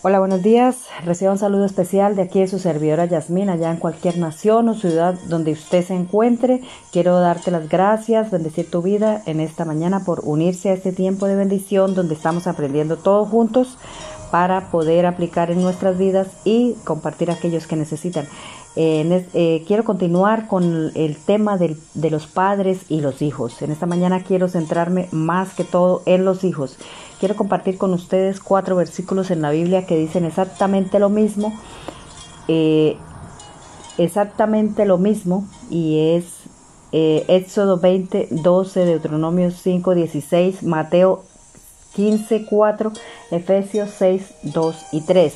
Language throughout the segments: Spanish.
Hola, buenos días. Reciba un saludo especial de aquí de su servidora Yasmina, allá en cualquier nación o ciudad donde usted se encuentre. Quiero darte las gracias, bendecir tu vida en esta mañana por unirse a este tiempo de bendición donde estamos aprendiendo todos juntos para poder aplicar en nuestras vidas y compartir a aquellos que necesitan. Eh, quiero continuar con el tema de los padres y los hijos. En esta mañana quiero centrarme más que todo en los hijos. Quiero compartir con ustedes cuatro versículos en la Biblia que dicen exactamente lo mismo. Eh, exactamente lo mismo y es eh, Éxodo 20, 12, Deuteronomio 5, 16, Mateo 15, 4, Efesios 6, 2 y 3.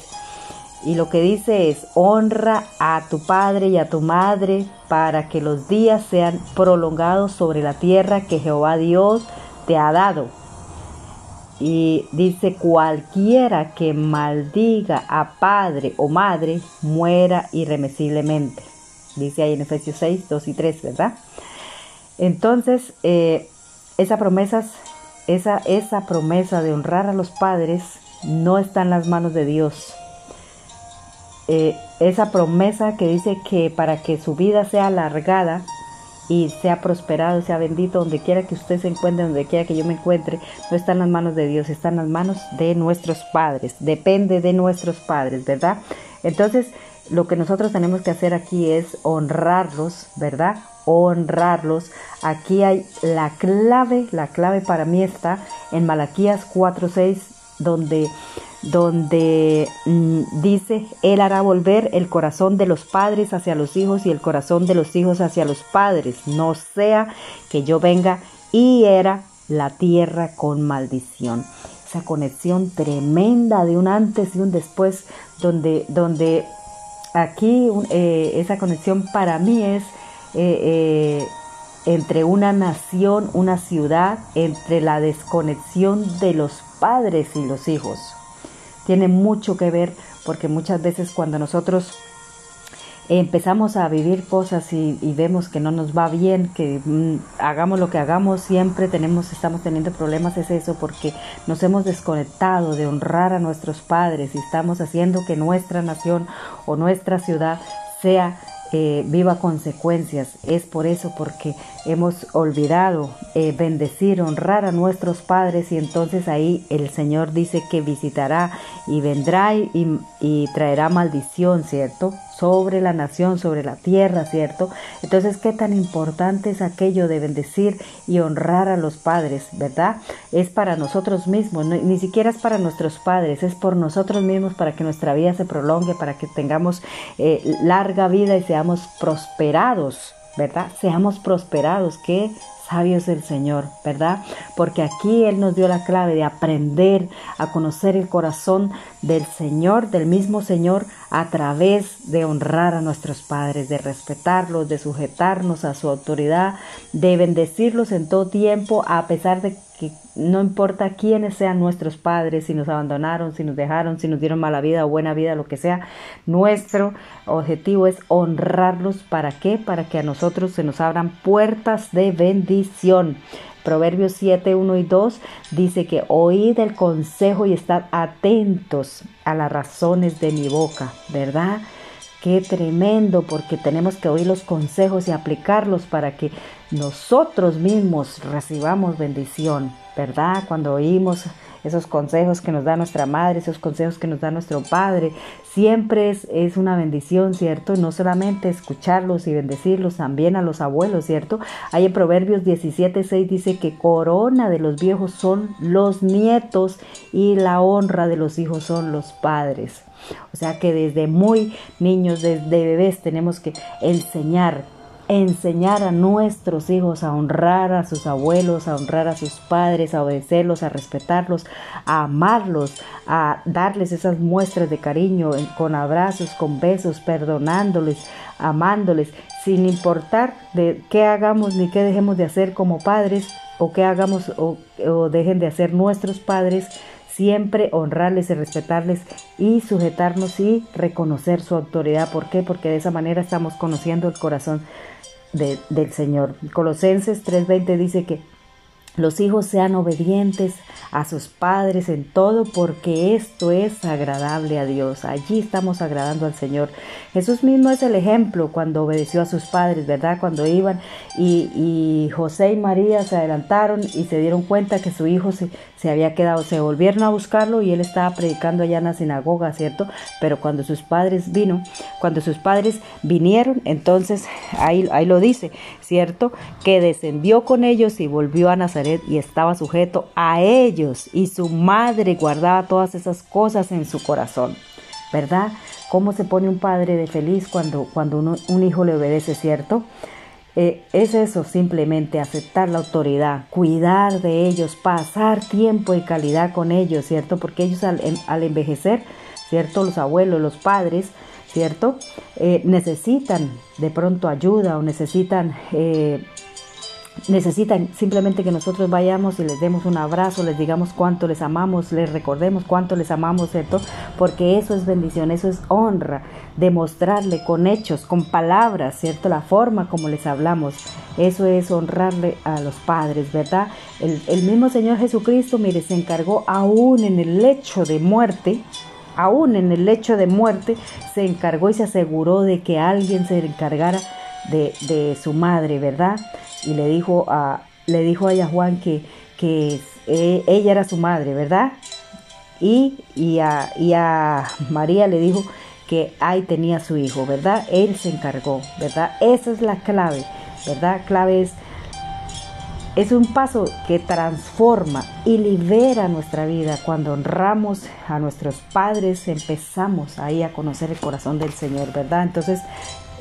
Y lo que dice es, honra a tu padre y a tu madre para que los días sean prolongados sobre la tierra que Jehová Dios te ha dado. Y dice, cualquiera que maldiga a padre o madre, muera irremisiblemente. Dice ahí en Efesios 6, 2 y 3, ¿verdad? Entonces, eh, esa, promesa, esa, esa promesa de honrar a los padres no está en las manos de Dios eh, esa promesa que dice que para que su vida sea alargada y sea prosperado, sea bendito, donde quiera que usted se encuentre, donde quiera que yo me encuentre, no está en las manos de Dios, está en las manos de nuestros padres, depende de nuestros padres, ¿verdad? Entonces, lo que nosotros tenemos que hacer aquí es honrarlos, ¿verdad? Honrarlos. Aquí hay la clave, la clave para mí está en Malaquías 4:6, donde donde mm, dice, Él hará volver el corazón de los padres hacia los hijos y el corazón de los hijos hacia los padres, no sea que yo venga y era la tierra con maldición. Esa conexión tremenda de un antes y un después, donde, donde aquí eh, esa conexión para mí es eh, eh, entre una nación, una ciudad, entre la desconexión de los padres y los hijos. Tiene mucho que ver porque muchas veces cuando nosotros empezamos a vivir cosas y, vemos que no nos va bien, que mm, hagamos lo que hagamos, siempre tenemos, estamos teniendo problemas, es eso, porque nos hemos desconectado de honrar a nuestros padres y estamos haciendo que nuestra nación o nuestra ciudad sea eh, viva consecuencias. Es por eso, porque hemos olvidado eh, bendecir, honrar a nuestros padres y entonces ahí el Señor dice que visitará y vendrá y, y traerá maldición, ¿cierto? Sobre la nación, sobre la tierra, ¿cierto? Entonces, ¿qué tan importante es aquello de bendecir y honrar a los padres, ¿verdad? Es para nosotros mismos, ni siquiera es para nuestros padres, es por nosotros mismos para que nuestra vida se prolongue, para que tengamos eh, larga vida y seamos prosperados, ¿verdad? Seamos prosperados, que sabios del Señor, ¿verdad? Porque aquí Él nos dio la clave de aprender a conocer el corazón del Señor, del mismo Señor, a través de honrar a nuestros padres, de respetarlos, de sujetarnos a su autoridad, de bendecirlos en todo tiempo, a pesar de no importa quiénes sean nuestros padres, si nos abandonaron, si nos dejaron, si nos dieron mala vida o buena vida, lo que sea, nuestro objetivo es honrarlos. ¿Para qué? Para que a nosotros se nos abran puertas de bendición. Proverbios 7, 1 y 2 dice que oíd el consejo y estad atentos a las razones de mi boca, ¿verdad? Qué tremendo, porque tenemos que oír los consejos y aplicarlos para que nosotros mismos recibamos bendición, ¿verdad? Cuando oímos esos consejos que nos da nuestra madre, esos consejos que nos da nuestro padre, siempre es, es una bendición, ¿cierto? No solamente escucharlos y bendecirlos, también a los abuelos, ¿cierto? Hay en Proverbios 17, 6 dice que corona de los viejos son los nietos y la honra de los hijos son los padres. O sea que desde muy niños, desde bebés, tenemos que enseñar enseñar a nuestros hijos a honrar a sus abuelos, a honrar a sus padres, a obedecerlos, a respetarlos, a amarlos, a darles esas muestras de cariño con abrazos, con besos, perdonándoles, amándoles, sin importar de qué hagamos ni qué dejemos de hacer como padres o qué hagamos o, o dejen de hacer nuestros padres, siempre honrarles y respetarles y sujetarnos y reconocer su autoridad. ¿Por qué? Porque de esa manera estamos conociendo el corazón del Señor. Colosenses 3:20 dice que los hijos sean obedientes a sus padres en todo, porque esto es agradable a Dios. Allí estamos agradando al Señor. Jesús mismo es el ejemplo cuando obedeció a sus padres, ¿verdad? Cuando iban y, José y María se adelantaron y se dieron cuenta que su hijo se, se había quedado, se volvieron a buscarlo y él estaba predicando allá en la sinagoga, ¿cierto? Pero cuando sus padres vino, cuando sus padres vinieron, entonces ahí, ahí lo dice, ¿cierto? Que descendió con ellos y volvió a Nazaret y estaba sujeto a ellos y su madre guardaba todas esas cosas en su corazón, ¿verdad? ¿Cómo se pone un padre de feliz cuando, cuando un hijo le obedece, cierto? Eh, es eso, simplemente aceptar la autoridad, cuidar de ellos, pasar tiempo y calidad con ellos, ¿cierto? Porque ellos al, envejecer, ¿cierto? Los abuelos, los padres, ¿cierto? Eh, necesitan de pronto ayuda o necesitan eh, necesitan simplemente que nosotros vayamos y les demos un abrazo, les digamos cuánto les amamos, les recordemos cuánto les amamos, ¿cierto? Porque eso es bendición, eso es honra, demostrarle con hechos, con palabras, ¿cierto? La forma como les hablamos, eso es honrarle a los padres, ¿verdad? El, mismo Señor Jesucristo, mire, se encargó aún en el lecho de muerte, aún en el lecho de muerte, se encargó y se aseguró de que alguien se encargara de su madre, ¿verdad? Y le dijo a, le dijo a Juan que, que eh, ella era su madre, ¿verdad? Y, y, a, y a María le dijo que ahí tenía su hijo, ¿verdad? Él se encargó, ¿verdad? Esa es la clave, ¿verdad? Clave es, es un paso que transforma y libera nuestra vida. Cuando honramos a nuestros padres, empezamos ahí a conocer el corazón del Señor, ¿verdad? Entonces,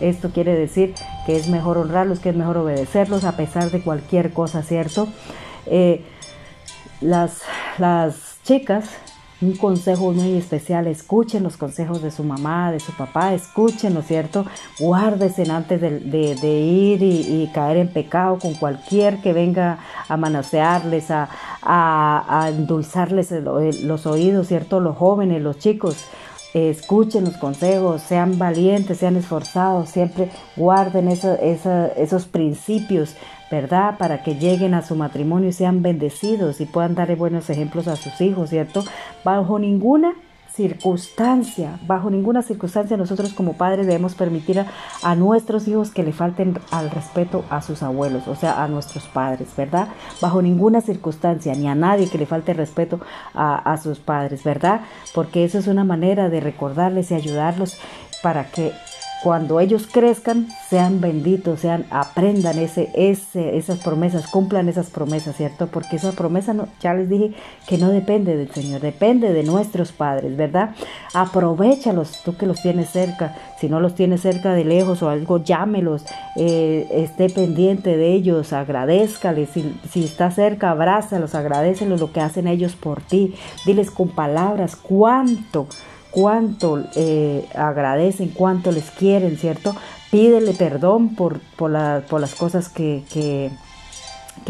esto quiere decir que es mejor honrarlos, que es mejor obedecerlos a pesar de cualquier cosa, ¿cierto? Eh, las, las chicas, un consejo muy especial, escuchen los consejos de su mamá, de su papá, escuchen, ¿no cierto? Guárdense antes de, ir y, caer en pecado con cualquier que venga a manosearles, a, a, a endulzarles los oídos, ¿cierto? Los jóvenes, los chicos, escuchen los consejos, sean valientes, sean esforzados, siempre guarden esos principios, ¿verdad? Para que lleguen a su matrimonio y sean bendecidos y puedan darle buenos ejemplos a sus hijos, ¿cierto? Bajo ninguna circunstancia, bajo ninguna circunstancia nosotros como padres debemos permitir a, nuestros hijos que le falten al respeto a sus abuelos, o sea, a nuestros padres, ¿verdad? Bajo ninguna circunstancia, ni a nadie que le falte respeto a, a sus padres, ¿verdad? Porque eso es una manera de recordarles y ayudarlos para que cuando ellos crezcan, sean benditos, sean, aprendan ese, ese, esas promesas, cumplan esas promesas, ¿cierto? Porque esa promesa, ya les dije que no depende del Señor, depende de nuestros padres, ¿verdad? Aprovechalos, tú que los tienes cerca, si no los tienes cerca de lejos o algo, llámelos, eh, esté pendiente de ellos, agradezcales, si, si está cerca, abrázalos, agradecelos lo que hacen ellos por ti, diles con palabras cuánto cuánto eh, agradecen, cuánto les quieren, ¿cierto? Pídele perdón por, por, por las cosas que, que,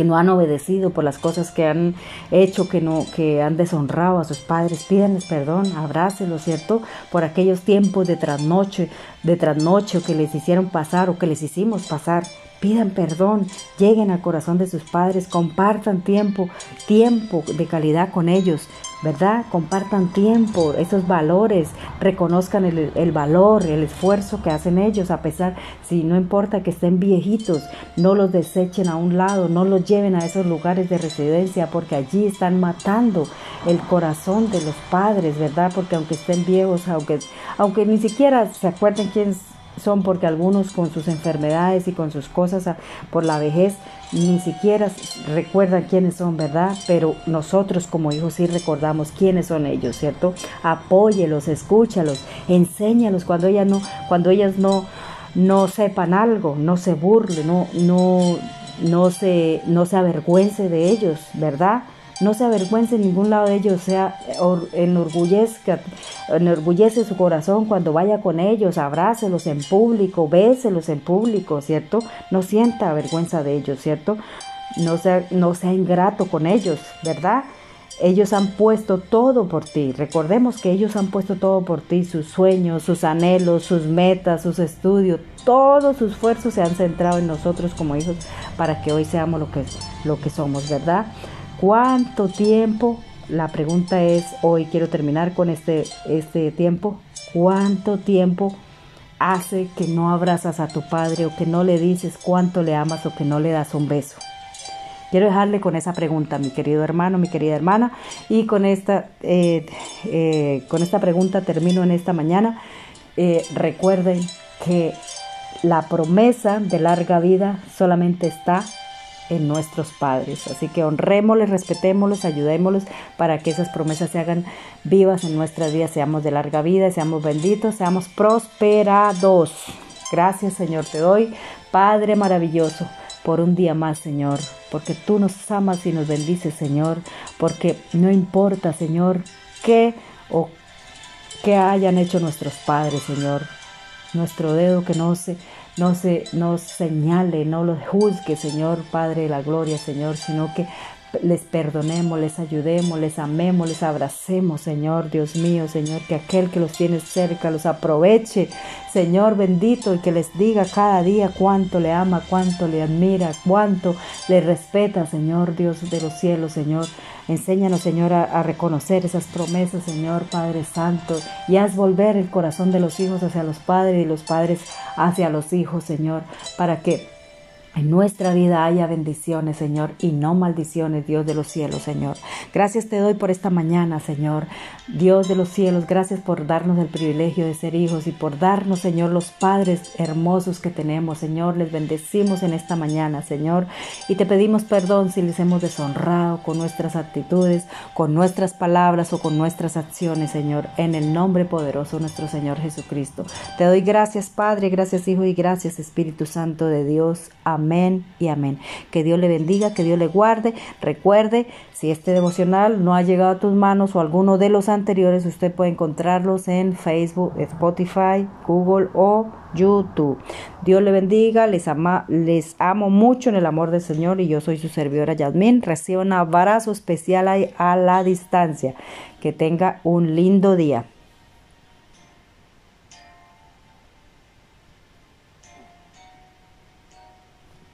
no han obedecido, por las cosas que han hecho, que, no, que han deshonrado a sus padres. Pídanles perdón, abrácelos, ¿cierto? Por aquellos tiempos de trasnoche, de trasnoche que les hicieron pasar o que les hicimos pasar pidan perdón, lleguen al corazón de sus padres, compartan tiempo, tiempo de calidad con ellos, ¿verdad? Compartan tiempo, esos valores, reconozcan el, valor, el esfuerzo que hacen ellos, a pesar, si no importa que estén viejitos, no los desechen a un lado, no los lleven a esos lugares de residencia, porque allí están matando el corazón de los padres, ¿verdad? Porque aunque estén viejos, aunque, aunque ni siquiera se acuerden quién son porque algunos con sus enfermedades y con sus cosas ah, por la vejez ni siquiera recuerdan quiénes son, ¿verdad? Pero nosotros como hijos sí recordamos quiénes son ellos, ¿cierto? Apóyelos, escúchalos, enséñalos cuando ellas no, cuando ellas no, no sepan algo, no se burlen, no, no, no se, no se avergüence de ellos, ¿verdad? No se avergüence en ningún lado de ellos, sea enorgullezca, enorgullece su corazón cuando vaya con ellos, abrácelos en público, béselos en público, ¿cierto? No sienta vergüenza de ellos, ¿cierto? No sea, no sea ingrato con ellos, ¿verdad? Ellos han puesto todo por ti. Recordemos que ellos han puesto todo por ti, sus sueños, sus anhelos, sus metas, sus estudios, todo su esfuerzo se han centrado en nosotros como hijos para que hoy seamos lo que, lo que somos, ¿verdad? ¿Cuánto tiempo? La pregunta es, hoy quiero terminar con este, este tiempo. ¿Cuánto tiempo hace que no abrazas a tu padre o que no le dices cuánto le amas o que no le das un beso? Quiero dejarle con esa pregunta, mi querido hermano, mi querida hermana, y con esta, eh, eh, con esta pregunta termino en esta mañana. Eh, recuerden que la promesa de larga vida solamente está en nuestros padres. Así que honrémosles, respetémoslos, ayudémoslos para que esas promesas se hagan vivas en nuestras vidas, seamos de larga vida, seamos benditos, seamos prosperados. Gracias Señor, te doy, Padre maravilloso por un día más, Señor, porque tú nos amas y nos bendices, Señor, porque no importa, Señor, qué o qué hayan hecho nuestros padres, Señor, nuestro dedo que no se no se nos señale, no lo juzgue, Señor Padre de la gloria, Señor, sino que les perdonemos, les ayudemos, les amemos, les abracemos, Señor Dios mío, Señor, que aquel que los tiene cerca los aproveche, Señor bendito, y que les diga cada día cuánto le ama, cuánto le admira, cuánto le respeta, Señor Dios de los cielos, Señor. Enséñanos, Señor, a, a reconocer esas promesas, Señor Padre Santo, y haz volver el corazón de los hijos hacia los padres y los padres hacia los hijos, Señor, para que en nuestra vida haya bendiciones, Señor, y no maldiciones, Dios de los cielos, Señor. Gracias te doy por esta mañana, Señor. Dios de los cielos, gracias por darnos el privilegio de ser hijos y por darnos, Señor, los padres hermosos que tenemos, Señor. Les bendecimos en esta mañana, Señor, y te pedimos perdón si les hemos deshonrado con nuestras actitudes, con nuestras palabras o con nuestras acciones, Señor, en el nombre poderoso de nuestro Señor Jesucristo. Te doy gracias, Padre, gracias, Hijo, y gracias, Espíritu Santo de Dios. Amén y amén. Que Dios le bendiga, que Dios le guarde. Recuerde, si este devocional no ha llegado a tus manos o alguno de los anteriores, usted puede encontrarlos en Facebook, Spotify, Google o YouTube. Dios le bendiga, les, ama, les amo mucho en el amor del Señor y yo soy su servidora Yasmín. Reciba un abrazo especial a la distancia. Que tenga un lindo día.